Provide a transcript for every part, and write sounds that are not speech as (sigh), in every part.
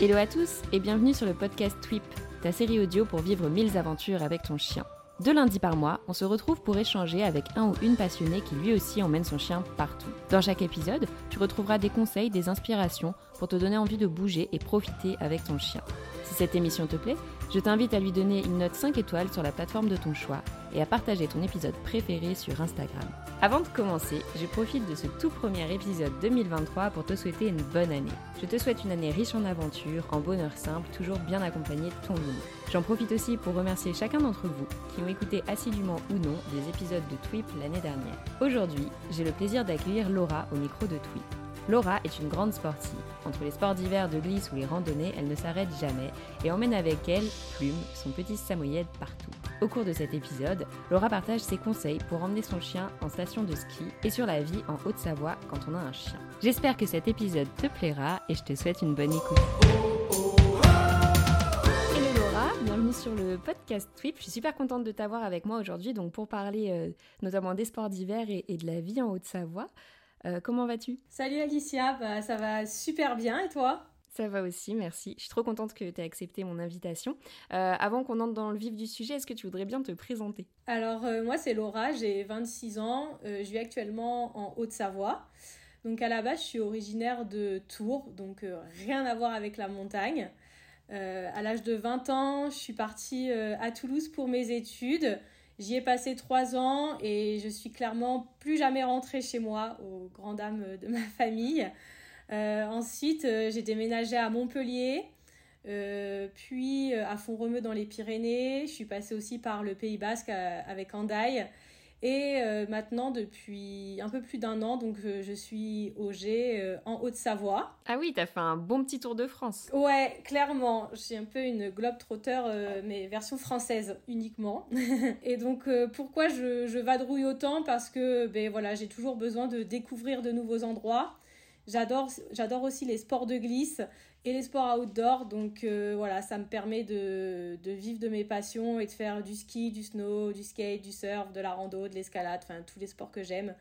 Hello à tous et bienvenue sur le podcast Twip, ta série audio pour vivre mille aventures avec ton chien. Deux lundis par mois, on se retrouve pour échanger avec un ou une passionnée qui lui aussi emmène son chien partout. Dans chaque épisode, tu retrouveras des conseils, des inspirations pour te donner envie de bouger et profiter avec ton chien. Si cette émission te plaît, je t'invite à lui donner une note 5 étoiles sur la plateforme de ton choix et à partager ton épisode préféré sur Instagram. Avant de commencer, je profite de ce tout premier épisode 2023 pour te souhaiter une bonne année. Je te souhaite une année riche en aventures, en bonheur simple, toujours bien accompagnée de ton loup. J'en profite aussi pour remercier chacun d'entre vous qui ont écouté assidûment ou non des épisodes de Twip l'année dernière. Aujourd'hui, j'ai le plaisir d'accueillir Laura au micro de Twip. Laura est une grande sportive. Entre les sports d'hiver, de glisse ou les randonnées, elle ne s'arrête jamais et emmène avec elle Plume, son petit samoyed partout. Au cours de cet épisode, Laura partage ses conseils pour emmener son chien en station de ski et sur la vie en Haute-Savoie quand on a un chien. J'espère que cet épisode te plaira et je te souhaite une bonne écoute. Hello Laura, bienvenue sur le podcast Twip. Je suis super contente de t'avoir avec moi aujourd'hui pour parler euh, notamment des sports d'hiver et de la vie en Haute-Savoie. Euh, comment vas-tu? Salut Alicia, bah, ça va super bien et toi? Ça va aussi, merci. Je suis trop contente que tu aies accepté mon invitation. Euh, avant qu'on entre dans le vif du sujet, est-ce que tu voudrais bien te présenter? Alors, euh, moi, c'est Laura, j'ai 26 ans, je vis actuellement en Haute-Savoie. Donc, à la base, je suis originaire de Tours, donc rien à voir avec la montagne. à l'âge de 20 ans, je suis partie à Toulouse pour mes études. J'y ai passé trois ans et je suis clairement plus jamais rentrée chez moi, aux grandes dames de ma (laughs) famille. Euh, ensuite, euh, j'ai déménagé à Montpellier, euh, puis à Font-Romeu dans les Pyrénées. Je suis passée aussi par le Pays Basque avec Andaille. Et euh, maintenant, depuis un peu plus d'un an, donc euh, je suis au G euh, en Haute-Savoie. Ah oui, t'as fait un bon petit tour de France. Ouais, clairement. Je suis un peu une globe-trotter, mais version française uniquement. (laughs) et donc, pourquoi je, je, vadrouille autant? Parce que ben, voilà, j'ai toujours besoin de découvrir de nouveaux endroits. J'adore, j'adore aussi les sports de glisse et les sports outdoor. Donc euh, voilà, ça me permet de, de, vivre de mes passions et de faire du ski, du snow, du skate, du surf, de la rando, de l'escalade, enfin tous les sports que j'aime.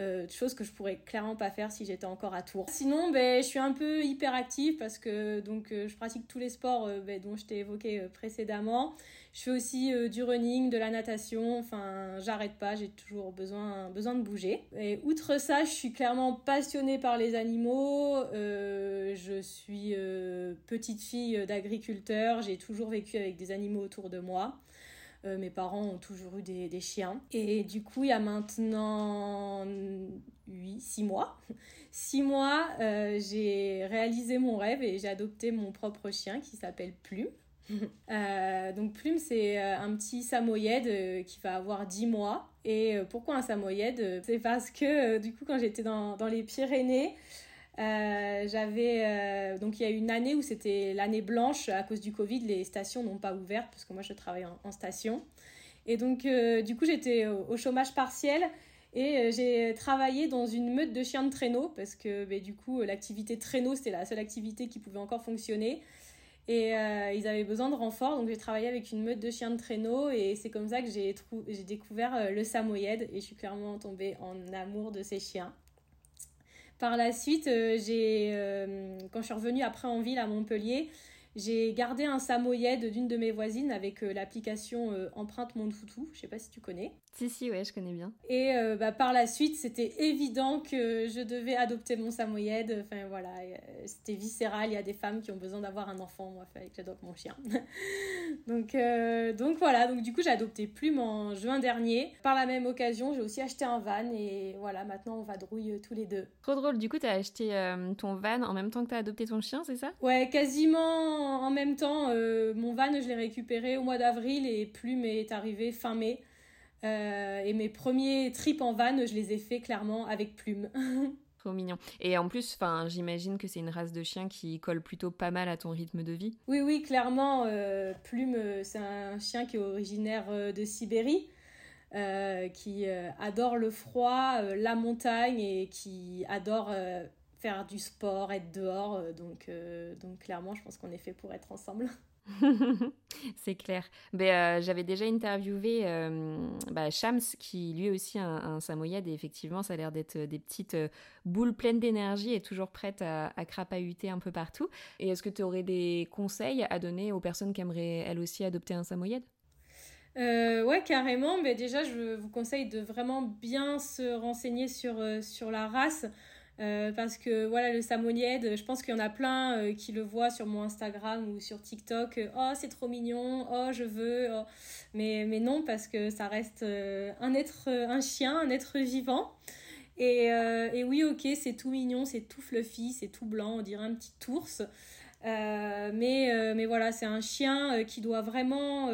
Euh, chose que je pourrais clairement pas faire si j'étais encore à Tours. Sinon, ben, je suis un peu hyperactive parce que donc, euh, je pratique tous les sports euh, ben, dont je t'ai évoqué précédemment. Je fais aussi du running, de la natation, enfin j'arrête pas, j'ai toujours besoin, besoin de bouger. Et outre ça, je suis clairement passionnée par les animaux, je suis petite fille d'agriculteur, j'ai toujours vécu avec des animaux autour de moi. Euh, mes parents ont toujours eu des, chiens. Et du coup, il y a maintenant 8, 6 mois, (laughs) 6 mois, euh, j'ai réalisé mon rêve et j'ai adopté mon propre chien qui s'appelle Plume. (laughs) euh, donc Plume, c'est un petit samoyed qui va avoir 10 mois. Et pourquoi un samoyed C'est parce que du coup, quand j'étais dans, dans les Pyrénées, euh, j'avais euh, donc il y a une année où c'était l'année blanche à cause du Covid, les stations n'ont pas ouvert parce que moi je travaille en, station. Et donc euh, du coup j'étais au, chômage partiel et j'ai travaillé dans une meute de chiens de traîneau parce que bah, du coup l'activité traîneau c'était la seule activité qui pouvait encore fonctionner. Et ils avaient besoin de renfort, donc j'ai travaillé avec une meute de chiens de traîneau et c'est comme ça que j'ai découvert le samoyed et je suis clairement tombée en amour de ces chiens. Par la suite, euh, j'ai, euh, quand je suis revenue après en ville à Montpellier, j'ai gardé un samoyed d'une de mes voisines avec euh, l'application Empreinte Mon Toutou. Je sais pas si tu connais. Si, si, ouais, je connais bien. Et bah, par la suite, c'était évident que je devais adopter mon samoyed. Enfin voilà, c'était viscéral. Il y a des femmes qui ont besoin d'avoir un enfant. Moi, il fallait que j'adopte mon chien. (laughs) donc, donc voilà, donc du coup, j'ai adopté Plume en juin dernier. Par la même occasion, j'ai aussi acheté un van et voilà, maintenant on va drouille tous les deux. Trop drôle, du coup, tu as acheté ton van en même temps que tu as adopté ton chien, c'est ça? Ouais, quasiment en même temps, euh, mon van, je l'ai récupéré au mois d'avril et Plume est arrivé fin mai. Euh, et mes premiers trips en van, je les ai fait clairement avec Plume. (laughs) Trop mignon. Et en plus, enfin, j'imagine que c'est une race de chien qui colle plutôt pas mal à ton rythme de vie. Oui, oui, clairement. Euh, Plume, c'est un chien qui est originaire de Sibérie. qui adore le froid, la montagne et qui adore faire du sport, être dehors. Euh, donc, euh, donc clairement, je pense qu'on est fait pour être ensemble. (laughs) (laughs) c'est clair. Ben, euh, J'avais déjà interviewé euh, bah, Shams, qui lui aussi un, un samoyed, et effectivement, ça a l'air d'être des petites euh, boules pleines d'énergie et toujours prêtes à, à, crapahuter un peu partout. Et est-ce que tu aurais des conseils à donner aux personnes qui aimeraient elles aussi adopter un samoyed ouais, carrément. Mais déjà, je vous conseille de vraiment bien se renseigner sur, sur la race. Euh, parce que voilà, le Samoyed, je pense qu'il y en a plein euh, qui le voient sur mon Instagram ou sur TikTok. Euh, oh, c'est trop mignon, oh, je veux. Oh. Mais, mais non, parce que ça reste un être, un chien, un être vivant. Et, et oui, ok, c'est tout mignon, c'est tout fluffy, c'est tout blanc, on dirait un petit ours. mais, mais voilà, c'est un chien qui doit vraiment,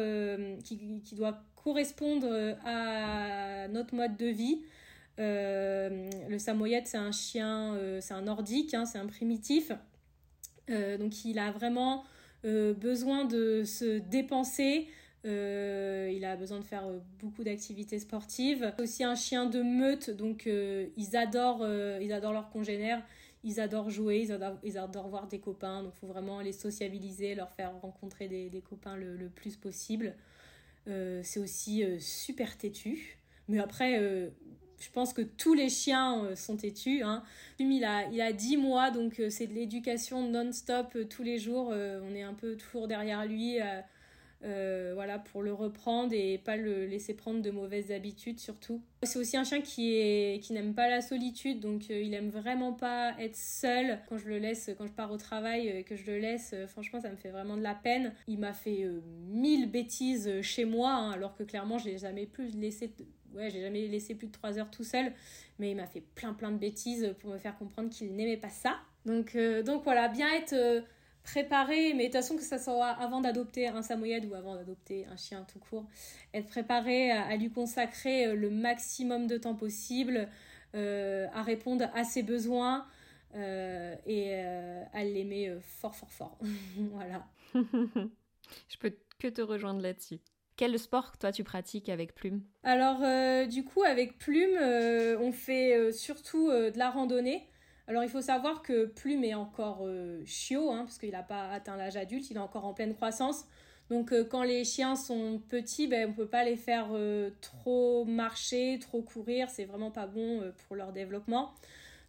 qui, qui doit correspondre à notre mode de vie. Euh, le samoyed, c'est un chien, euh, c'est un nordique, hein, c'est un primitif. Euh, donc il a vraiment besoin de se dépenser. il a besoin de faire beaucoup d'activités sportives. C'est aussi un chien de meute, donc ils, adorent, ils adorent leurs congénères, ils adorent jouer, ils adorent, voir des copains. Donc faut vraiment les sociabiliser, leur faire rencontrer des, copains le, plus possible. c'est aussi super têtu. Mais après, je pense que tous les chiens euh, sont têtus. Hein. Il a, il a 10 mois, donc euh, c'est de l'éducation non-stop euh, tous les jours. on est un peu toujours derrière lui voilà, pour le reprendre et pas le laisser prendre de mauvaises habitudes surtout. C'est aussi un chien qui, n'aime pas la solitude, donc il aime vraiment pas être seul. Quand je le laisse, quand je pars au travail que je le laisse, franchement ça me fait vraiment de la peine. Il m'a fait mille bêtises chez moi, hein, alors que clairement je n'ai jamais pu laisser ouais, j'ai jamais laissé plus de 3 heures tout seul, mais il m'a fait plein plein de bêtises pour me faire comprendre qu'il n'aimait pas ça. Donc, euh, donc voilà, bien être euh, préparé, mais de toute façon que ça soit avant d'adopter un samoyed ou avant d'adopter un chien tout court, être préparé à, lui consacrer euh, le maximum de temps possible, à répondre à ses besoins et à l'aimer fort fort fort. (laughs) voilà. (laughs) Je peux que te rejoindre là-dessus. Quel sport, toi, tu pratiques avec Plume Alors, euh, du coup, avec Plume, euh, on fait euh, surtout de la randonnée. Alors, il faut savoir que Plume est encore chiot, hein, parce qu'il n'a pas atteint l'âge adulte, il est encore en pleine croissance. Donc, quand les chiens sont petits, ben, on ne peut pas les faire trop marcher, trop courir. C'est vraiment pas bon pour leur développement.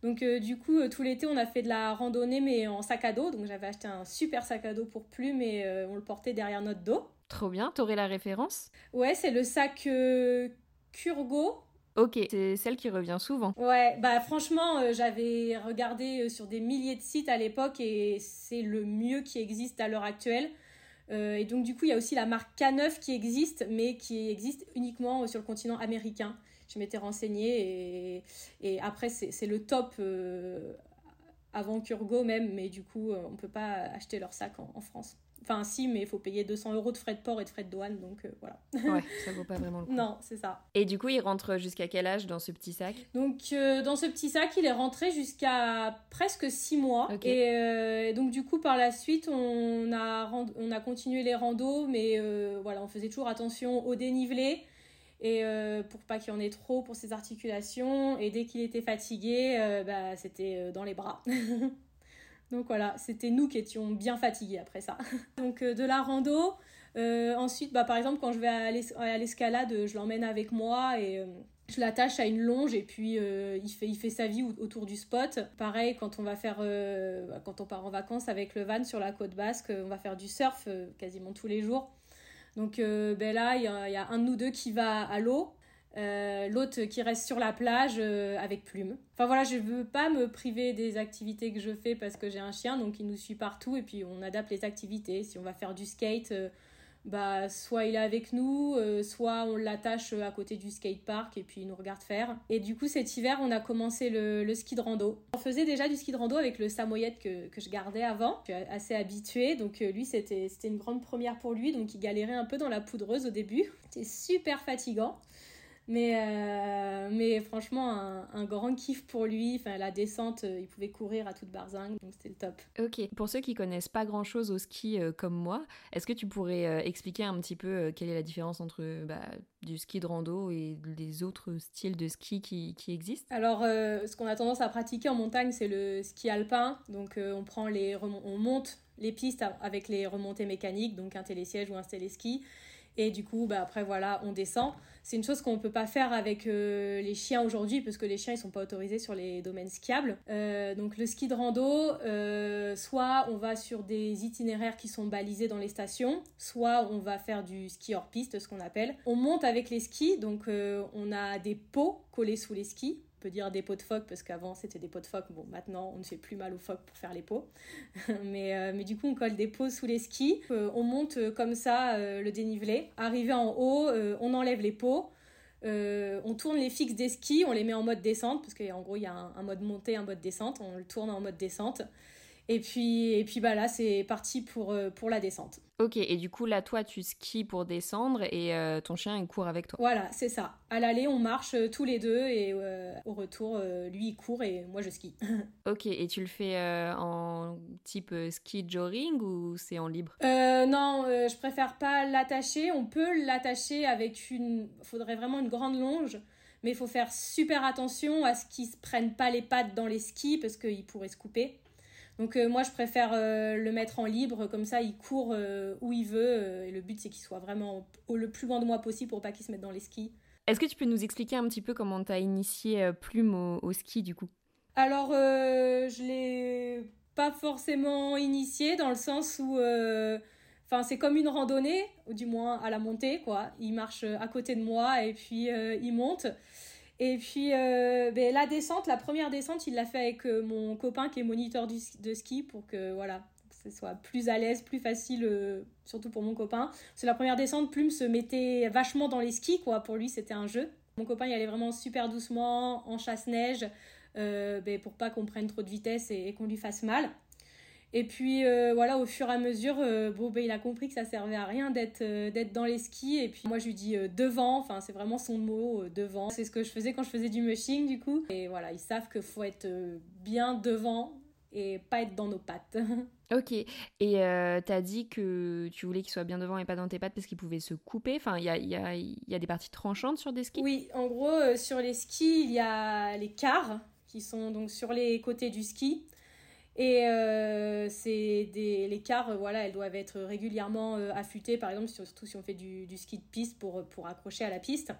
Donc, du coup, tout l'été, on a fait de la randonnée, mais en sac à dos. Donc, j'avais acheté un super sac à dos pour Plume et on le portait derrière notre dos. Trop bien, t'aurais la référence Ouais, c'est le sac euh, Kurgo. Ok, c'est celle qui revient souvent. Ouais, bah franchement, euh, j'avais regardé euh, sur des milliers de sites à l'époque et c'est le mieux qui existe à l'heure actuelle. et donc du coup, il y a aussi la marque K9 qui existe, mais qui existe uniquement sur le continent américain. Je m'étais renseignée et, et après, c'est le top avant Kurgo même, mais du coup, on peut pas acheter leur sac en France. Enfin, si, mais il faut payer 200 euros de frais de port et de frais de douane, donc euh, voilà. ouais, (laughs) ça vaut pas vraiment le coup. Non, c'est ça. Et du coup, il rentre jusqu'à quel âge dans ce petit sac? Donc, euh, dans ce petit sac, il est rentré jusqu'à presque 6 mois. Euh, et donc, du coup, par la suite, on a, on a continué les randos, mais voilà, on faisait toujours attention au dénivelé. Et pour pas qu'il y en ait trop pour ses articulations. Et dès qu'il était fatigué, bah, c'était dans les bras. (laughs) Donc voilà, c'était nous qui étions bien fatigués après ça. (laughs) Donc euh, de la rando. Euh, ensuite, bah, par exemple, quand je vais à l'escalade, je l'emmène avec moi et euh, je l'attache à une longe et puis il, fait, sa vie autour du spot. Pareil, quand on va faire, quand on part en vacances avec le van sur la côte basque, on va faire du surf quasiment tous les jours. Donc ben là, il y, y, a un de nous deux qui va à l'eau euh, l'autre qui reste sur la plage euh, avec plume. Enfin voilà, je veux pas me priver des activités que je fais parce que j'ai un chien, donc il nous suit partout et puis on adapte les activités. Si on va faire du skate, euh, bah soit il est avec nous, soit on l'attache à côté du skatepark et puis il nous regarde faire. Et du coup cet hiver on a commencé le, ski de rando. On faisait déjà du ski de rando avec le samoyed que, que je gardais avant. Je suis assez habituée, donc lui c'était une grande première pour lui, donc il galérait un peu dans la poudreuse au début. C'était super fatigant. Mais, euh, mais franchement, un, grand kiff pour lui. Enfin, la descente, euh, il pouvait courir à toute barzingue, donc c'était le top. Ok. Pour ceux qui connaissent pas grand chose au ski euh, comme moi, est-ce que tu pourrais expliquer un petit peu quelle est la différence entre bah, du ski de rando et des autres styles de ski qui, qui existent? Alors, ce qu'on a tendance à pratiquer en montagne, c'est le ski alpin. Donc, on prend les on monte les pistes avec les remontées mécaniques, donc un télésiège ou un téléski. Et du coup, bah, après, voilà, on descend. C'est une chose qu'on ne peut pas faire avec euh, les chiens aujourd'hui, parce que les chiens, ils sont pas autorisés sur les domaines skiables. Euh, donc le ski de rando, euh, soit on va sur des itinéraires qui sont balisés dans les stations, soit on va faire du ski hors piste, ce qu'on appelle. On monte avec les skis, donc on a des pots collés sous les skis peut dire des pots de phoque parce qu'avant c'était des pots de phoque. Bon, maintenant on ne fait plus mal aux phoques pour faire les pots. (laughs) mais, euh, mais du coup, on colle des pots sous les skis. Euh, on monte euh, comme ça le dénivelé. Arrivé en haut, on enlève les pots. on tourne les fixes des skis, on les met en mode descente parce qu'en gros il y a un, un, mode montée, un mode descente. On le tourne en mode descente. Et puis, et puis bah là, c'est parti pour, euh, pour la descente. Ok, et du coup, là, toi, tu skis pour descendre et euh, ton chien, il court avec toi. Voilà, c'est ça. À l'aller, on marche euh, tous les deux et au retour, lui, il court et moi, je skie. (laughs) ok, et tu le fais en type ski jogging ou c'est en libre? Non, je préfère pas l'attacher. On peut l'attacher avec une... faudrait vraiment une grande longe mais il faut faire super attention à ce qu'il ne se prenne pas les pattes dans les skis parce qu'il pourrait se couper. Donc euh, moi je préfère euh, le mettre en libre, comme ça il court euh, où il veut, et le but c'est qu'il soit vraiment au, le plus loin de moi possible pour pas qu'il se mette dans les skis. Est-ce que tu peux nous expliquer un petit peu comment tu as initié Plume au, ski du coup? Alors je l'ai pas forcément initié dans le sens où... Enfin, c'est comme une randonnée, ou du moins à la montée, quoi. Il marche à côté de moi et puis il monte. Et puis euh, ben, la descente, la première descente, il l'a fait avec euh, mon copain qui est moniteur de ski pour que voilà, ce soit plus à l'aise, plus facile, euh, surtout pour mon copain. C'est la première descente, Plume se mettait vachement dans les skis, quoi. Pour lui, c'était un jeu. Mon copain, il allait vraiment super doucement, en chasse-neige, ben, pour pas qu'on prenne trop de vitesse et qu'on lui fasse mal. Et puis euh, voilà, au fur et à mesure, euh, bon, ben, il a compris que ça servait à rien d'être euh, d'être dans les skis. Et puis moi, je lui dis devant, enfin, c'est vraiment son mot, devant. C'est ce que je faisais quand je faisais du mushing, du coup. Et voilà, ils savent qu'il faut être bien devant et pas être dans nos pattes. (laughs) ok, et tu as dit que tu voulais qu'il soit bien devant et pas dans tes pattes parce qu'il pouvait se couper. Enfin, il y a, y, a, y a, des parties tranchantes sur des skis? Oui, en gros, sur les skis, il y a les cars qui sont donc sur les côtés du ski. Et euh, c'est des, les cars, euh, voilà, elles doivent être régulièrement euh, affûtées, par exemple, surtout si on fait du, ski de piste pour, pour accrocher à la piste.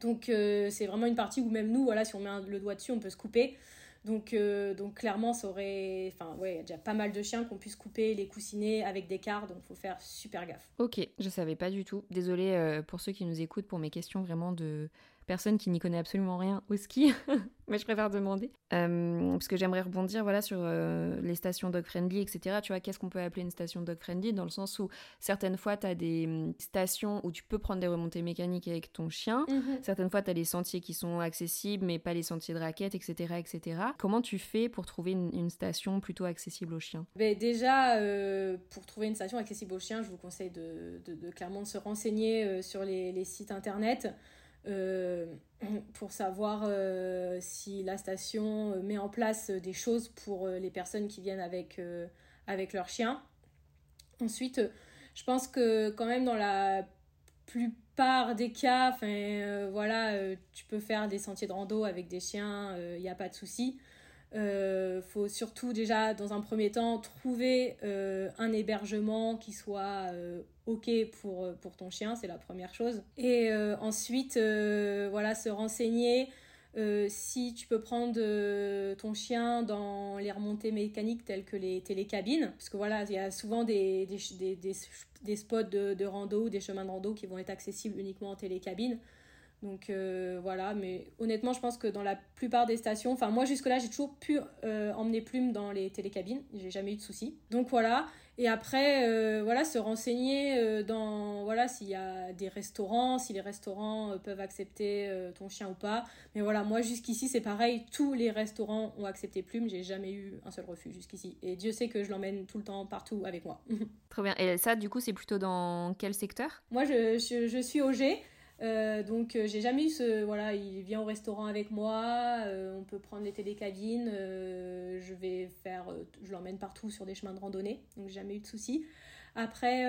Donc c'est vraiment une partie où même nous, voilà, si on met le doigt dessus, on peut se couper. Donc, donc clairement, ça aurait... Enfin, ouais, il y a déjà pas mal de chiens qu'on puisse couper les coussinets avec des cars, donc faut faire super gaffe. Ok, je savais pas du tout. Désolée pour ceux qui nous écoutent pour mes questions vraiment de personne qui n'y connaît absolument rien au ski, (laughs) mais je préfère demander. Euh, parce que j'aimerais rebondir voilà, sur euh, les stations dog-friendly, etc. Tu vois, qu'est-ce qu'on peut appeler une station dog-friendly Dans le sens où certaines fois, tu as des hum, stations où tu peux prendre des remontées mécaniques avec ton chien. Mhm. Certaines fois, tu as des sentiers qui sont accessibles, mais pas les sentiers de raquettes, etc. etc. Comment tu fais pour trouver une, station plutôt accessible aux chiens? Ben Déjà, euh, pour trouver une station accessible aux chiens, je vous conseille de, de, clairement de se renseigner sur les, les sites internet. Euh, (clears throat) pour savoir euh, si la station euh, met en place des choses pour les personnes qui viennent avec, avec leur chien. Ensuite, je pense que quand même dans la plupart des cas, voilà, tu peux faire des sentiers de rando avec des chiens, il n'y a pas de souci. Euh, faut surtout déjà dans un premier temps trouver euh, un hébergement qui soit euh, ok pour, pour ton chien, c'est la première chose. Et ensuite, voilà, se renseigner si tu peux prendre ton chien dans les remontées mécaniques telles que les télécabines. Parce que voilà, il y a souvent des, des, des, des spots de, de rando des chemins de rando qui vont être accessibles uniquement en télécabine. Donc euh, voilà, mais honnêtement, je pense que dans la plupart des stations, enfin moi jusque-là, j'ai toujours pu euh, emmener Plume dans les télécabines, j'ai jamais eu de soucis. Donc voilà, et après, euh, voilà, se renseigner dans, voilà, s'il y a des restaurants, si les restaurants peuvent accepter ton chien ou pas. Mais voilà, moi jusqu'ici, c'est pareil, tous les restaurants ont accepté Plume, j'ai jamais eu un seul refus jusqu'ici. Et Dieu sait que je l'emmène tout le temps, partout avec moi. (laughs) Très bien, et ça, du coup, c'est plutôt dans quel secteur? Moi, je, je, je suis au G. donc j'ai jamais eu ce voilà il vient au restaurant avec moi on peut prendre les télécabines je vais faire je l'emmène partout sur des chemins de randonnée donc jamais eu de soucis. Après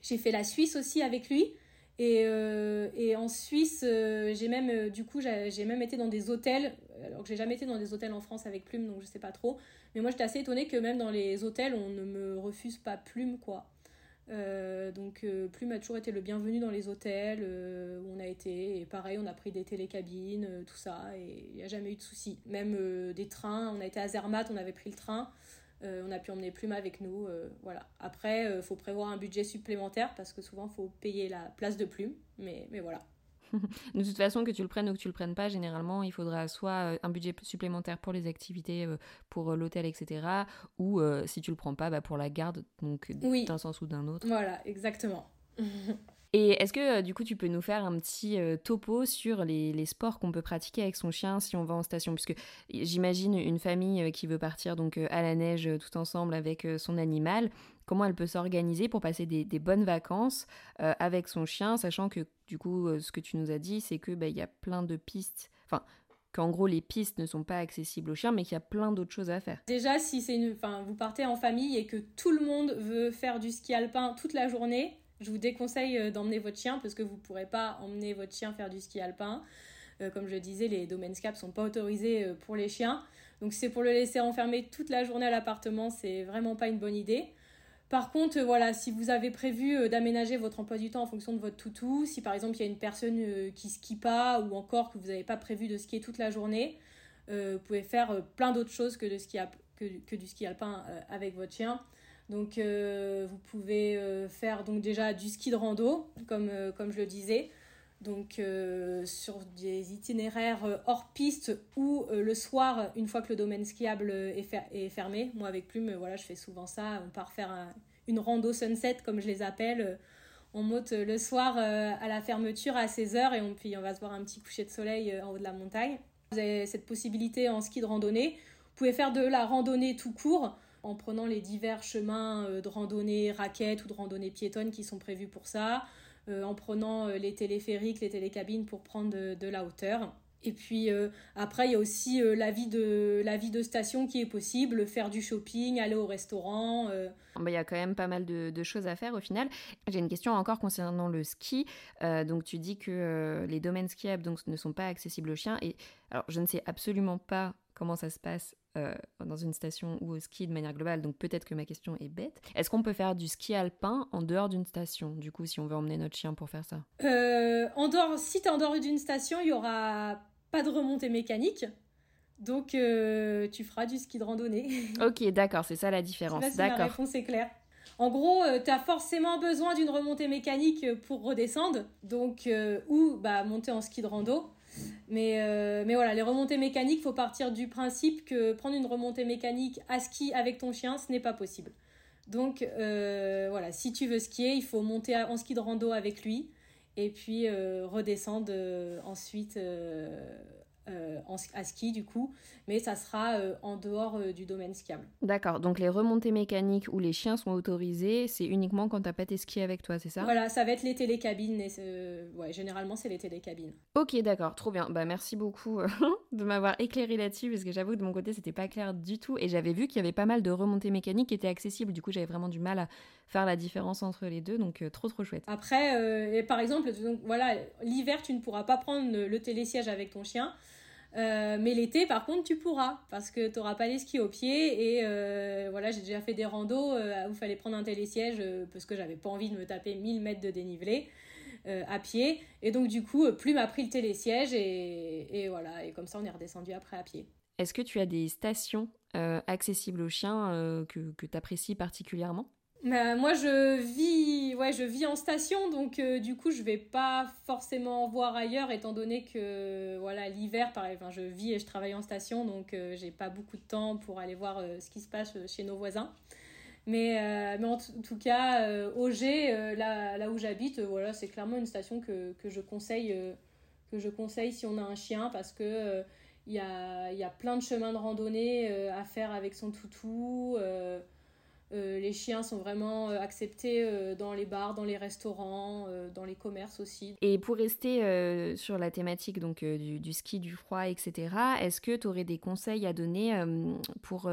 j'ai fait la Suisse aussi avec lui et, et en Suisse j'ai même du coup j'ai même été dans des hôtels alors que j'ai jamais été dans des hôtels en France avec Plume donc je sais pas trop. Mais moi j'étais assez étonnée que même dans les hôtels on ne me refuse pas Plume quoi euh, donc euh, Plume a toujours été le bienvenu dans les hôtels euh, où on a été. Et pareil, on a pris des télécabines, tout ça, et il n'y a jamais eu de soucis Même des trains, on a été à Zermatt, on avait pris le train. on a pu emmener Plume avec nous. voilà. Après, il faut prévoir un budget supplémentaire parce que souvent, il faut payer la place de Plume. Mais voilà. (laughs) de toute façon, que tu le prennes ou que tu le prennes pas, généralement, il faudra soit euh, un budget supplémentaire pour les activités, euh, pour euh, l'hôtel, etc. Ou si tu le prends pas, bah, pour la garde, donc d'un sens ou d'un autre. Voilà, exactement. (laughs) Et est-ce que du coup tu peux nous faire un petit topo sur les, sports qu'on peut pratiquer avec son chien si on va en station? Puisque j'imagine une famille qui veut partir donc à la neige tout ensemble avec son animal comment elle peut s'organiser pour passer des, bonnes vacances euh, avec son chien, sachant que du coup, euh, ce que tu nous as dit, c'est que bah, il y a plein de pistes, enfin qu'en gros les pistes ne sont pas accessibles aux chiens, mais qu'il y a plein d'autres choses à faire. Déjà, si c'est vous partez en famille et que tout le monde veut faire du ski alpin toute la journée, je vous déconseille euh, d'emmener votre chien parce que vous ne pourrez pas emmener votre chien faire du ski alpin. comme je disais, les domaines SCAP sont pas autorisés pour les chiens. Donc c'est pour le laisser enfermer toute la journée à l'appartement, c'est vraiment pas une bonne idée. Par contre, euh, voilà, si vous avez prévu euh, d'aménager votre emploi du temps en fonction de votre toutou, si par exemple il y a une personne euh, qui skie pas ou encore que vous n'avez pas prévu de skier toute la journée, vous pouvez faire plein d'autres choses que, du ski alpin avec votre chien. Donc vous pouvez faire donc déjà du ski de rando, comme, comme je le disais. Donc sur des itinéraires hors piste ou le soir, une fois que le domaine skiable est, fermé. Moi avec Plume, voilà, je fais souvent ça. On part faire une rando sunset, comme je les appelle. On monte le soir à la fermeture à 16h et puis on va se voir un petit coucher de soleil en haut de la montagne. Vous avez cette possibilité en ski de randonnée. Vous pouvez faire de la randonnée tout court en prenant les divers chemins de randonnée raquettes ou de randonnée piétonne qui sont prévus pour ça. Euh, en prenant euh, les téléphériques, les télécabines pour prendre de, la hauteur. Et puis euh, après, il y a aussi la, vie de, la vie de station qui est possible, faire du shopping, aller au restaurant. Bah, il y a quand même pas mal de, choses à faire au final. J'ai une question encore concernant le ski. donc tu dis que les domaines skiables ne sont pas accessibles aux chiens. Et alors je ne sais absolument pas comment ça se passe euh, dans une station ou au ski de manière globale, donc peut-être que ma question est bête. Est-ce qu'on peut faire du ski alpin en dehors d'une station, du coup, si on veut emmener notre chien pour faire ça? Euh, en dehors, Si tu es en dehors d'une station, il y aura pas de remontée mécanique. Donc euh, tu feras du ski de randonnée. (laughs) ok, d'accord, c'est ça la différence. D'accord. La réponse est claire. En gros, tu as forcément besoin d'une remontée mécanique pour redescendre, donc ou bah monter en ski de rando. Mais, euh, mais voilà, les remontées mécaniques, faut partir du principe que prendre une remontée mécanique à ski avec ton chien, ce n'est pas possible. Donc euh, voilà, si tu veux skier, il faut monter en ski de rando avec lui et puis euh, redescendre ensuite euh, à ski du coup, mais ça sera euh, en dehors euh, du domaine skiable. D'accord, donc les remontées mécaniques où les chiens sont autorisés, c'est uniquement quand t'as pas tes skis avec toi, c'est ça? Voilà, ça va être les télécabines, et ouais, généralement c'est les télécabines. Ok, d'accord, trop bien. Bah merci beaucoup (laughs) de m'avoir éclairé là-dessus, parce que j'avoue que de mon côté c'était pas clair du tout, et j'avais vu qu'il y avait pas mal de remontées mécaniques qui étaient accessibles, du coup j'avais vraiment du mal à faire la différence entre les deux, donc trop trop chouette. Après, et par exemple, donc, voilà, l'hiver tu ne pourras pas prendre le télésiège avec ton chien. Euh, mais l'été, par contre, tu pourras parce que tu n'auras pas les skis au pied. Et euh, voilà, j'ai déjà fait des randos euh, où il fallait prendre un télésiège parce que j'avais pas envie de me taper 1000 mètres de dénivelé à pied. Et donc, du coup, Plume a pris le télésiège et, et voilà. Et comme ça, on est redescendu après à pied. Est-ce que tu as des stations accessibles aux chiens que, que tu apprécies particulièrement? Bah, moi je vis ouais je vis en station donc euh, du coup je vais pas forcément voir ailleurs étant donné que voilà l'hiver pareil enfin, je vis et je travaille en station donc euh, j'ai pas beaucoup de temps pour aller voir euh, ce qui se passe chez nos voisins. Mais, mais en tout cas Auger là, là où j'habite voilà c'est clairement une station que, que je conseille que je conseille si on a un chien parce que il y a, y a plein de chemins de randonnée à faire avec son toutou les chiens sont vraiment acceptés dans les bars, dans les restaurants, dans les commerces aussi. Et pour rester sur la thématique donc du, du, ski, du froid, etc., est-ce que tu aurais des conseils à donner pour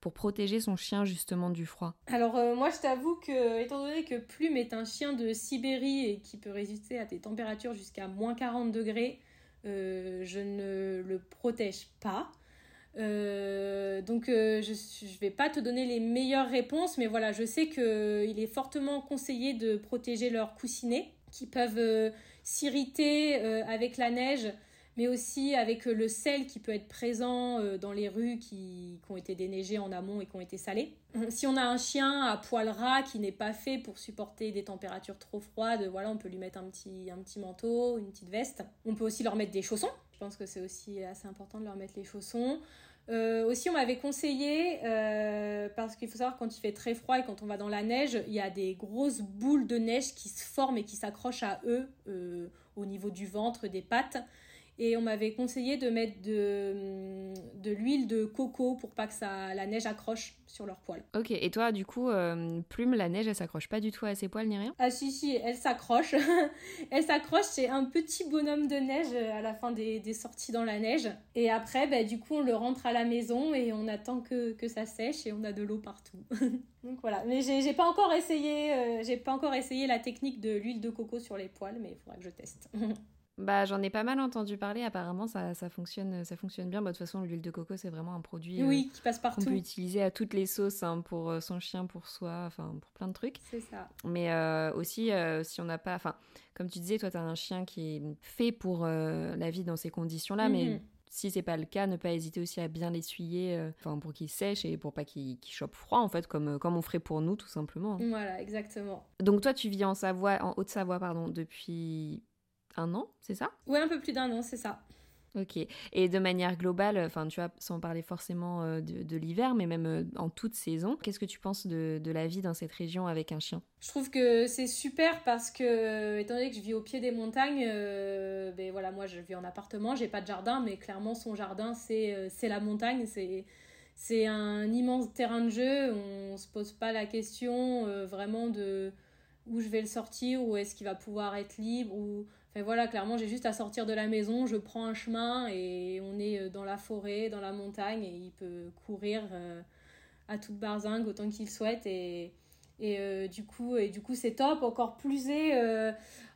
pour protéger son chien justement du froid? Alors euh, moi je t'avoue que étant donné que Plume est un chien de Sibérie et qui peut résister à des températures jusqu'à moins 40 degrés, euh, je ne le protège pas. Euh, donc je ne vais pas te donner les meilleures réponses, mais voilà, je sais qu'il est fortement conseillé de protéger leurs coussinets qui peuvent s'irriter avec la neige mais aussi avec euh, le sel qui peut être présent euh, dans les rues qui, ont été déneigées en amont et qui ont été salées. (laughs) Si on a un chien à poil ras qui n'est pas fait pour supporter des températures trop froides, voilà, on peut lui mettre un petit, un petit manteau, une petite veste. On peut aussi leur mettre des chaussons. Je pense que c'est aussi assez important de leur mettre les chaussons. Euh, aussi, on m'avait conseillé, parce qu'il faut savoir quand il fait très froid et quand on va dans la neige, il y a des grosses boules de neige qui se forment et qui s'accrochent à eux au niveau du ventre, des pattes. Et on m'avait conseillé de mettre de, de l'huile de coco pour pas que ça, la neige accroche sur leurs poils. Ok, et toi, du coup, euh, Plume, la neige, elle s'accroche pas du tout à ses poils ni rien? Ah si, si, elle s'accroche. (laughs) elle s'accroche, c'est un petit bonhomme de neige à la fin des, des, sorties dans la neige. Et après, bah, du coup, on le rentre à la maison et on attend que, que ça sèche et on a de l'eau partout. (laughs) Donc voilà, mais j'ai pas encore essayé, euh, j'ai pas encore essayé la technique de l'huile de coco sur les poils, mais il faudra que je teste. (laughs) Bah, j'en ai pas mal entendu parler. Apparemment, ça, ça fonctionne, ça fonctionne bien. Bah, de toute façon, l'huile de coco, c'est vraiment un produit oui, euh, qui passe partout. On peut utiliser à toutes les sauces hein, pour euh, son chien, pour soi, enfin pour plein de trucs. C'est ça. Mais euh, aussi, si on n'a pas, enfin, comme tu disais, toi, tu as un chien qui est fait pour la vie dans ces conditions-là, mais mhm. si c'est pas le cas, ne pas hésiter aussi à bien l'essuyer, enfin pour qu'il sèche et pour pas qu'il chope froid en fait, comme comme on ferait pour nous tout simplement. Voilà, exactement. Donc toi, tu vis en Savoie, en Haute-Savoie, pardon, depuis un an, c'est ça? Oui, un peu plus d'un an, c'est ça. Ok. Et de manière globale, enfin, tu vois, sans parler forcément euh, de, l'hiver, mais même euh, en toute saison, qu'est-ce que tu penses de, la vie dans cette région avec un chien? Je trouve que c'est super parce que, euh, étant donné que je vis au pied des montagnes, ben voilà, moi je vis en appartement, j'ai pas de jardin, mais clairement son jardin c'est c'est la montagne, c'est c'est un immense terrain de jeu. On se pose pas la question vraiment de où je vais le sortir, ou est-ce qu'il va pouvoir être libre, ou Enfin voilà, clairement, j'ai juste à sortir de la maison, je prends un chemin et on est euh, dans la forêt, dans la montagne et il peut courir euh, à toute barzingue autant qu'il souhaite et, et euh, du coup et du coup c'est top. Encore plus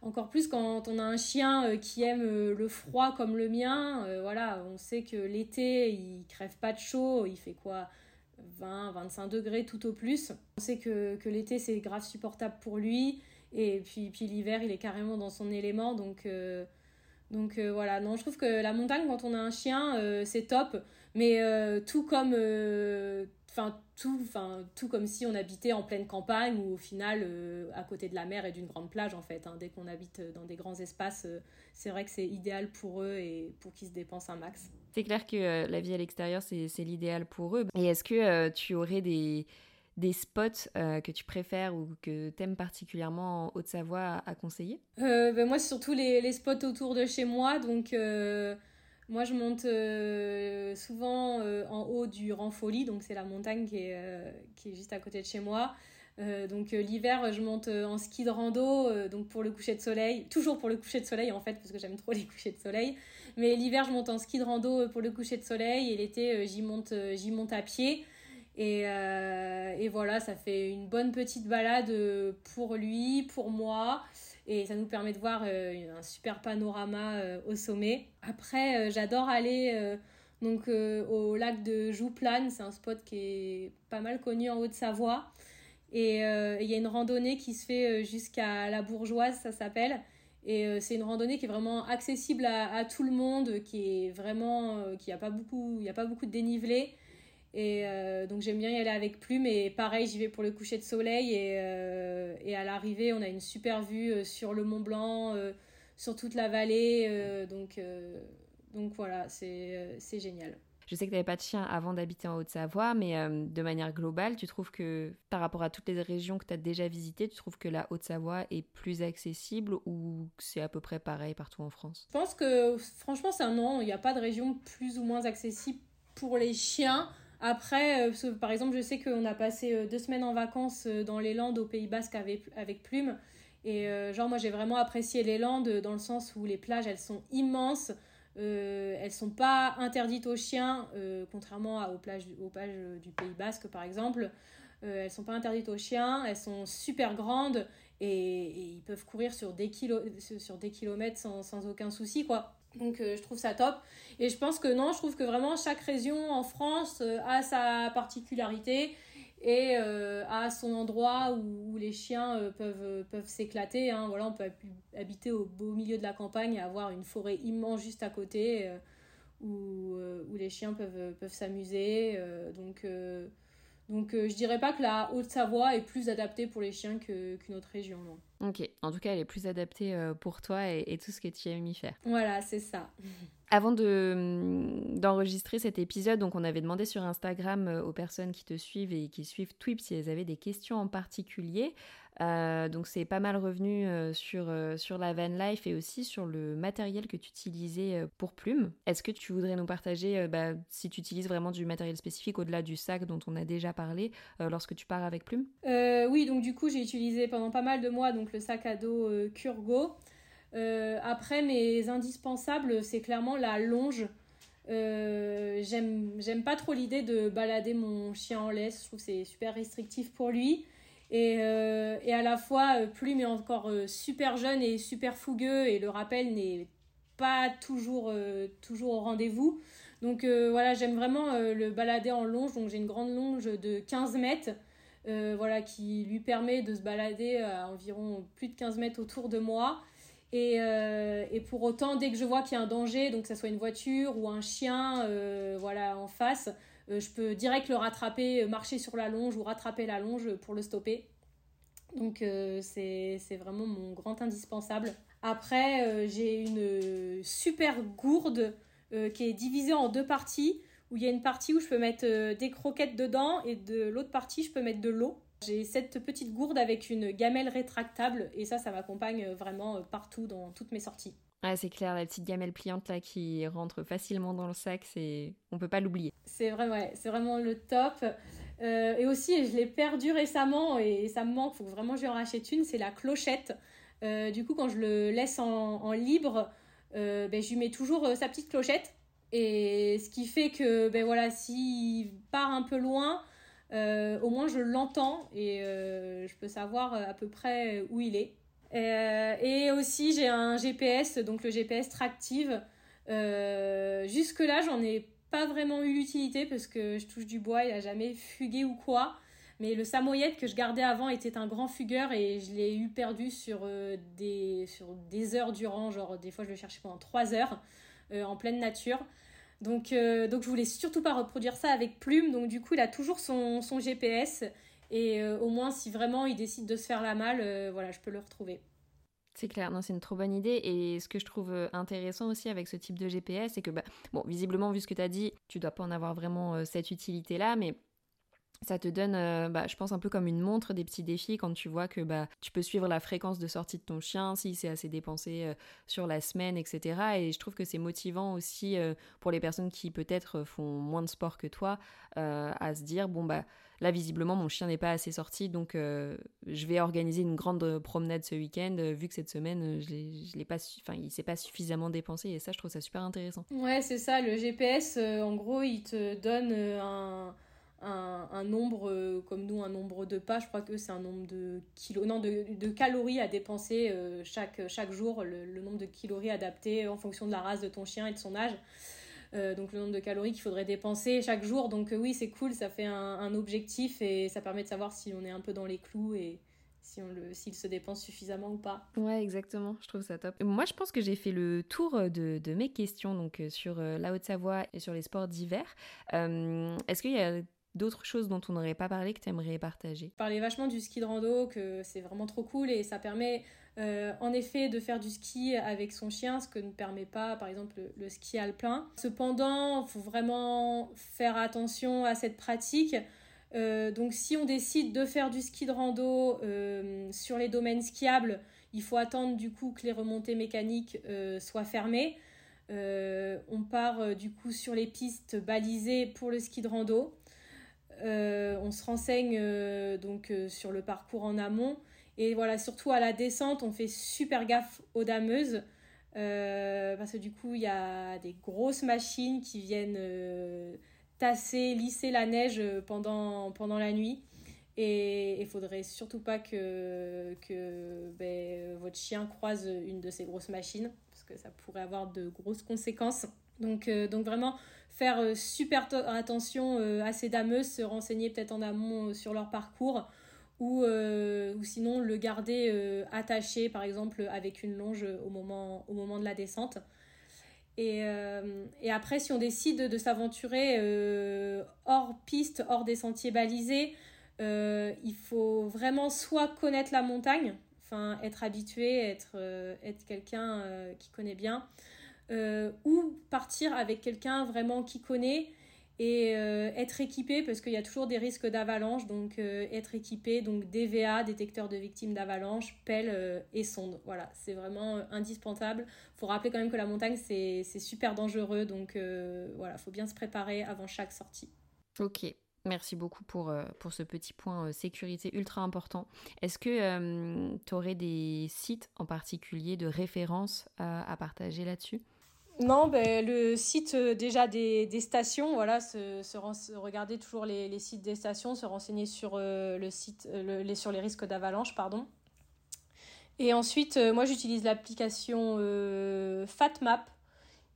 encore plus quand on a un chien qui aime le froid comme le mien voilà on sait que l'été il crève pas de chaud il fait quoi 20 25 degrés tout au plus. On sait que, que l'été c'est grave supportable pour lui et puis, puis l'hiver, il est carrément dans son élément. Donc, euh, donc euh, voilà, non, je trouve que la montagne, quand on a un chien, euh, c'est top. Mais tout comme. Enfin, tout, tout comme si on habitait en pleine campagne ou au final à côté de la mer et d'une grande plage en fait. Hein. Dès qu'on habite dans des grands espaces, c'est vrai que c'est idéal pour eux et pour qu'ils se dépensent un max. C'est clair que la vie à l'extérieur, c'est l'idéal pour eux. Et est-ce que tu aurais des des spots euh, que tu préfères ou que tu aimes particulièrement en Haute-Savoie à, conseiller? Euh, ben Moi, c'est surtout les, les, spots autour de chez moi. Donc, euh, moi, je monte souvent en haut du Ranfoli. Donc, c'est la montagne qui est, qui est juste à côté de chez moi. donc, l'hiver, je monte en ski de rando. donc, pour le coucher de soleil. Toujours pour le coucher de soleil, en fait, parce que j'aime trop (laughs) les couchers de soleil. Mais l'hiver, je monte en ski de rando pour le coucher de soleil. Et l'été, j'y monte, j'y monte à pied. Et, euh, et, voilà, ça fait une bonne petite balade pour lui, pour moi. Et ça nous permet de voir euh, un super panorama euh, au sommet. Après, j'adore aller donc, au lac de Jouplane. C'est un spot qui est pas mal connu en Haute-Savoie. Et il y a une randonnée qui se fait jusqu'à la Bourgeoise, ça s'appelle. Et c'est une randonnée qui est vraiment accessible à, tout le monde, qui est vraiment, qui a pas beaucoup, il a pas beaucoup de dénivelé. Et euh, donc j'aime bien y aller avec plume et pareil j'y vais pour le coucher de soleil et, euh, et à l'arrivée on a une super vue euh, sur le Mont Blanc, sur toute la vallée, donc, donc voilà c'est génial. Je sais que tu n'avais pas de chien avant d'habiter en Haute-Savoie, mais de manière globale, tu trouves que par rapport à toutes les régions que tu as déjà visitées, tu trouves que la Haute-Savoie est plus accessible ou c'est à peu près pareil partout en France? Je pense que franchement c'est un non, il n'y a pas de région plus ou moins accessible pour les chiens. Après, par exemple, je sais qu'on a passé deux semaines en vacances dans les Landes au Pays Basque avec, avec Plume. Et genre, moi, j'ai vraiment apprécié les Landes dans le sens où les plages, elles sont immenses. Euh, elles sont pas interdites aux chiens, euh, contrairement aux plages, aux plages du Pays Basque par exemple. Euh, elles sont pas interdites aux chiens, elles sont super grandes et, ils peuvent courir sur des, sur des kilomètres sans, sans aucun souci quoi. Donc je trouve ça top. Et je pense que non, je trouve que vraiment chaque région en France a sa particularité et euh, à son endroit où, les chiens euh, peuvent, euh, peuvent s'éclater. Hein. Voilà, on peut habiter au beau milieu de la campagne et avoir une forêt immense juste à côté où, où, les chiens peuvent, peuvent s'amuser. donc, donc je dirais pas que la Haute-Savoie est plus adaptée pour les chiens qu'une autre région. Non. Ok, en tout cas elle est plus adaptée pour toi et, et tout ce que tu as mis faire. Voilà, c'est ça. Avant de, d'enregistrer cet épisode, donc on avait demandé sur Instagram euh, aux personnes qui te suivent et qui suivent Twip si elles avaient des questions en particulier. Euh, donc c'est pas mal revenu euh, sur, sur la van life et aussi sur le matériel que tu utilisais pour Plume. Est-ce que tu voudrais nous partager bah, si tu utilises vraiment du matériel spécifique au-delà du sac dont on a déjà parlé lorsque tu pars avec Plume Oui, donc du coup j'ai utilisé pendant pas mal de mois donc le sac à dos Curgo. Euh, après, mes indispensables, c'est clairement la longe. Euh, j'aime pas trop l'idée de balader mon chien en laisse. Je trouve que c'est super restrictif pour lui. Et, euh, et, à la fois, Plume est encore super jeune et super fougueux et le rappel n'est pas toujours, toujours au rendez-vous. Donc voilà, j'aime vraiment le balader en longe. Donc j'ai une grande longe de 15 mètres. voilà, qui lui permet de se balader à environ plus de 15 mètres autour de moi. Et, euh, pour autant, dès que je vois qu'il y a un danger, donc que ce soit une voiture ou un chien euh, voilà, en face, euh, je peux direct le rattraper, marcher sur la longe ou rattraper la longe pour le stopper. Donc c'est vraiment mon grand indispensable. Après, j'ai une super gourde qui est divisée en deux parties, où il y a une partie où je peux mettre des croquettes dedans et de l'autre partie, je peux mettre de l'eau. J'ai cette petite gourde avec une gamelle rétractable et ça, ça m'accompagne vraiment euh, partout dans toutes mes sorties. Ouais, c'est clair, la petite gamelle pliante là qui rentre facilement dans le sac, c'est on peut pas l'oublier. C'est vrai, ouais, c'est vraiment le top. Euh, et aussi, je l'ai perdu récemment et ça me manque, faut vraiment que je en rachète une, c'est la clochette. Euh, du coup, quand je le laisse en, libre, ben, je lui mets toujours sa petite clochette. Et ce qui fait que, ben voilà, s'il part un peu loin, euh, au moins je l'entends et euh, je peux savoir euh, à peu près où il est. et aussi j'ai un GPS, donc le GPS Tractive. Jusque-là j'en ai pas vraiment eu l'utilité parce que je touche du bois, il a jamais fugué ou quoi. Mais le samoyed que je gardais avant était un grand fugueur et je l'ai eu perdu sur, des, sur des heures durant. Genre, des fois, je le cherchais pendant 3 heures en pleine nature. Donc, euh, donc je voulais surtout pas reproduire ça avec Plume. Donc du coup, il a toujours son, GPS. Et euh, au moins, si vraiment il décide de se faire la malle, euh, voilà, je peux le retrouver. C'est clair, non, c'est une trop bonne idée. Et ce que je trouve intéressant aussi avec ce type de GPS, c'est que, bah, bon, visiblement, vu ce que tu as dit, tu dois pas en avoir vraiment cette utilité-là, mais ça te donne, euh, bah, je pense, un peu comme une montre des petits défis quand tu vois que bah, tu peux suivre la fréquence de sortie de ton chien, si c'est assez dépensé euh, sur la semaine, etc. Et je trouve que c'est motivant aussi euh, pour les personnes qui peut-être font moins de sport que toi à se dire, bon, bah là, visiblement, mon chien n'est pas assez sorti, donc je vais organiser une grande promenade ce week-end, vu que cette semaine, je l'ai pas, il s'est pas suffisamment dépensé. Et ça, je trouve ça super intéressant. Ouais, c'est ça, le GPS, en gros, il te donne un un, nombre, euh, comme nous, un nombre de pas. Je crois que c'est un nombre de kilos, non, de, calories à dépenser euh, chaque, chaque jour, le, nombre de calories adapté en fonction de la race de ton chien et de son âge. Euh, donc le nombre de calories qu'il faudrait dépenser chaque jour. Donc oui, c'est cool, ça fait un, objectif et ça permet de savoir si on est un peu dans les clous et si on le s'il se dépense suffisamment ou pas. Ouais, exactement, je trouve ça top. Moi, je pense que j'ai fait le tour de, de mes questions donc sur la Haute-Savoie et sur les sports d'hiver. Est-ce qu'il y a d'autres choses dont on n'aurait pas parlé que tu aimerais partager? Je parlais vachement du ski de rando, que c'est vraiment trop cool et ça permet euh, en effet de faire du ski avec son chien, ce que ne permet pas par exemple le, ski alpin. Cependant, il faut vraiment faire attention à cette pratique. Euh, donc si on décide de faire du ski de rando euh, sur les domaines skiables, il faut attendre du coup que les remontées mécaniques soient fermées. on part du coup sur les pistes balisées pour le ski de rando. On se renseigne donc sur le parcours en amont. Et voilà, surtout à la descente, on fait super gaffe aux dameuses. parce que du coup, il y a des grosses machines qui viennent tasser, lisser la neige pendant, pendant la nuit. Et il faudrait surtout pas que, que ben, votre chien croise une de ces grosses machines, parce que ça pourrait avoir de grosses conséquences. Donc, euh, donc vraiment faire euh, super attention euh, à ces dameuses, se renseigner peut-être en amont sur leur parcours, ou, sinon le garder attaché, par exemple avec une longe au moment, de la descente. Et, et après, si on décide de s'aventurer hors piste, hors des sentiers balisés, il faut vraiment soit connaître la montagne, enfin être habitué, être, quelqu'un qui connaît bien, ou partir avec quelqu'un vraiment qui connaît et être équipé parce qu'il y a toujours des risques d'avalanche, donc être équipé, donc DVA, détecteur de victimes d'avalanche, pelle et sonde. Voilà, c'est vraiment indispensable. Faut rappeler quand même que la montagne c'est super dangereux, donc voilà, il faut bien se préparer avant chaque sortie. Ok, Merci beaucoup pour, euh, pour ce petit point euh, sécurité ultra important. Est-ce que euh, tu aurais des sites en particulier de référence à, partager là-dessus? Non, ben, le site déjà des, des, stations, voilà, se, se, regarder toujours les, les, sites des stations, se renseigner sur, le site, les, sur les risques d'avalanche, pardon. Et ensuite, moi j'utilise l'application FatMap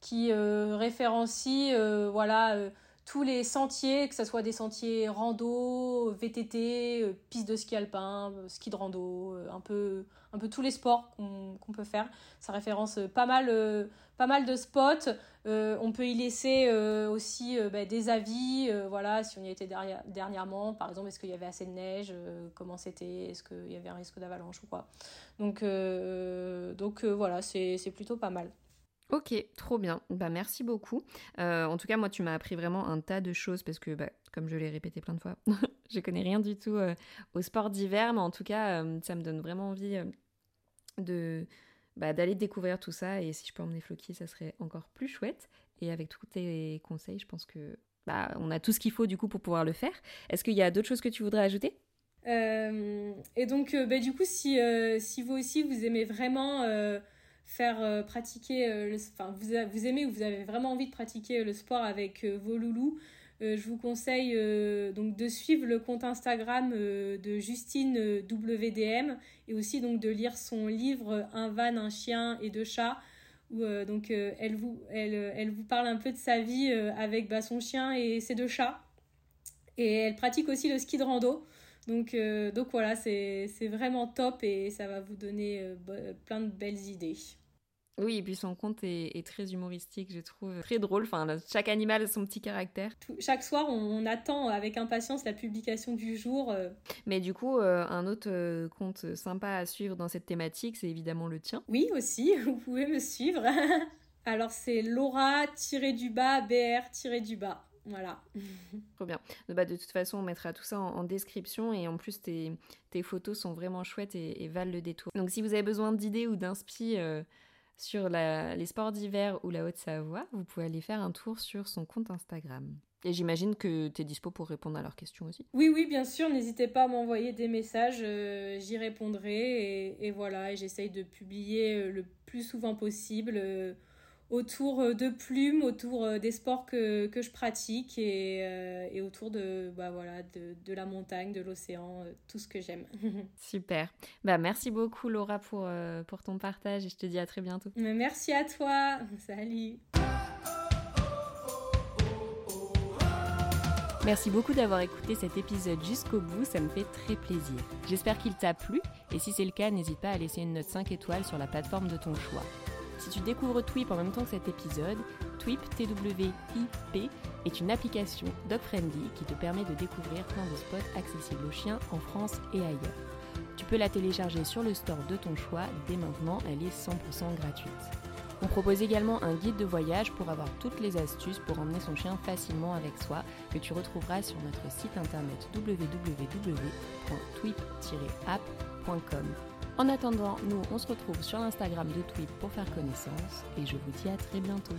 qui référencie, voilà tous les sentiers, que ce soit des sentiers rando, VTT, euh, piste de ski alpin, euh, ski de rando, euh, un peu, tous les sports qu'on peut faire. Ça référence pas mal, de spots. on peut y laisser aussi bah, des avis, voilà, si on y était dernièrement, par exemple, est-ce qu'il y avait assez de neige, comment c'était, est-ce qu'il y avait un risque d'avalanche ou quoi. Donc, donc voilà, c'est plutôt pas mal. Ok, trop bien. Bah merci beaucoup. Euh, en tout cas, moi, tu m'as appris vraiment un tas de choses parce que, bah, comme je l'ai répété plein de fois, (laughs) je connais rien du tout euh, au sport d'hiver, mais en tout cas, euh, ça me donne vraiment envie de bah, d'aller découvrir tout ça. Et si je peux emmener Floki, ça serait encore plus chouette. Et avec tous tes conseils, je pense que bah, on a tout ce qu'il faut du coup pour pouvoir le faire. Est-ce qu'il y a d'autres choses que tu voudrais ajouter? Et donc, bah, du coup, si, si vous aussi vous aimez vraiment faire euh, pratiquer, euh, enfin vous, vous aimez ou vous avez vraiment envie de pratiquer le sport avec euh, vos loulous, je vous conseille donc de suivre le compte Instagram de Justine WDM et aussi donc de lire son livre Un van, un chien et deux chats où donc elle vous elle, elle vous parle un peu de sa vie avec bah, son chien et ses deux chats et elle pratique aussi le ski de rando. Donc, donc voilà, c'est vraiment top et ça va vous donner plein de belles idées. Oui, et puis son conte est, très humoristique, je trouve très drôle. Enfin, chaque animal a son petit caractère. chaque soir, on, attend avec impatience la publication du jour. Euh. Mais du coup, euh, un autre euh, conte sympa à suivre dans cette thématique, c'est évidemment le tien. Oui, aussi, (laughs) vous pouvez me suivre. (laughs) Alors, c'est Laura-du-bas, BR-du-bas. Voilà. Trop bien. Bah, de toute façon, on mettra tout ça en, description et en plus, tes, tes, photos sont vraiment chouettes et, valent le détour. Donc, si vous avez besoin d'idées ou d'inspi sur les sports d'hiver ou la Haute-Savoie, vous pouvez aller faire un tour sur son compte Instagram. Et j'imagine que tu es dispo pour répondre à leurs questions aussi. Oui, oui, bien sûr. N'hésitez pas à m'envoyer des messages. Euh, j'y répondrai. Et, et voilà, et j'essaye de publier euh, le plus souvent possible. Euh, autour euh, de plumes, autour euh, des sports que, que je pratique et, euh, et autour de, bah voilà, de, de la montagne, de l'océan, tout ce que j'aime. (laughs) Super. Bah, merci beaucoup Laura pour, pour ton partage et je te dis à très bientôt. Merci à toi. (laughs) Salut. Merci beaucoup d'avoir écouté cet épisode jusqu'au bout, ça me fait très plaisir. J'espère qu'il t'a plu et si c'est le cas, n'hésite pas à laisser une note 5 étoiles sur la plateforme de ton choix. Si tu découvres Twip en même temps que cet épisode, Twip, T-W-I-P, est une application dog-friendly qui te permet de découvrir plein de spots accessibles aux chiens en France et ailleurs. Tu peux la télécharger sur le store de ton choix, dès maintenant elle est 100% gratuite. On propose également un guide de voyage pour avoir toutes les astuces pour emmener son chien facilement avec soi que tu retrouveras sur notre site internet www.twip-app.com. En attendant, nous, on se retrouve sur l'Instagram de Tweet pour faire connaissance et je vous dis à très bientôt.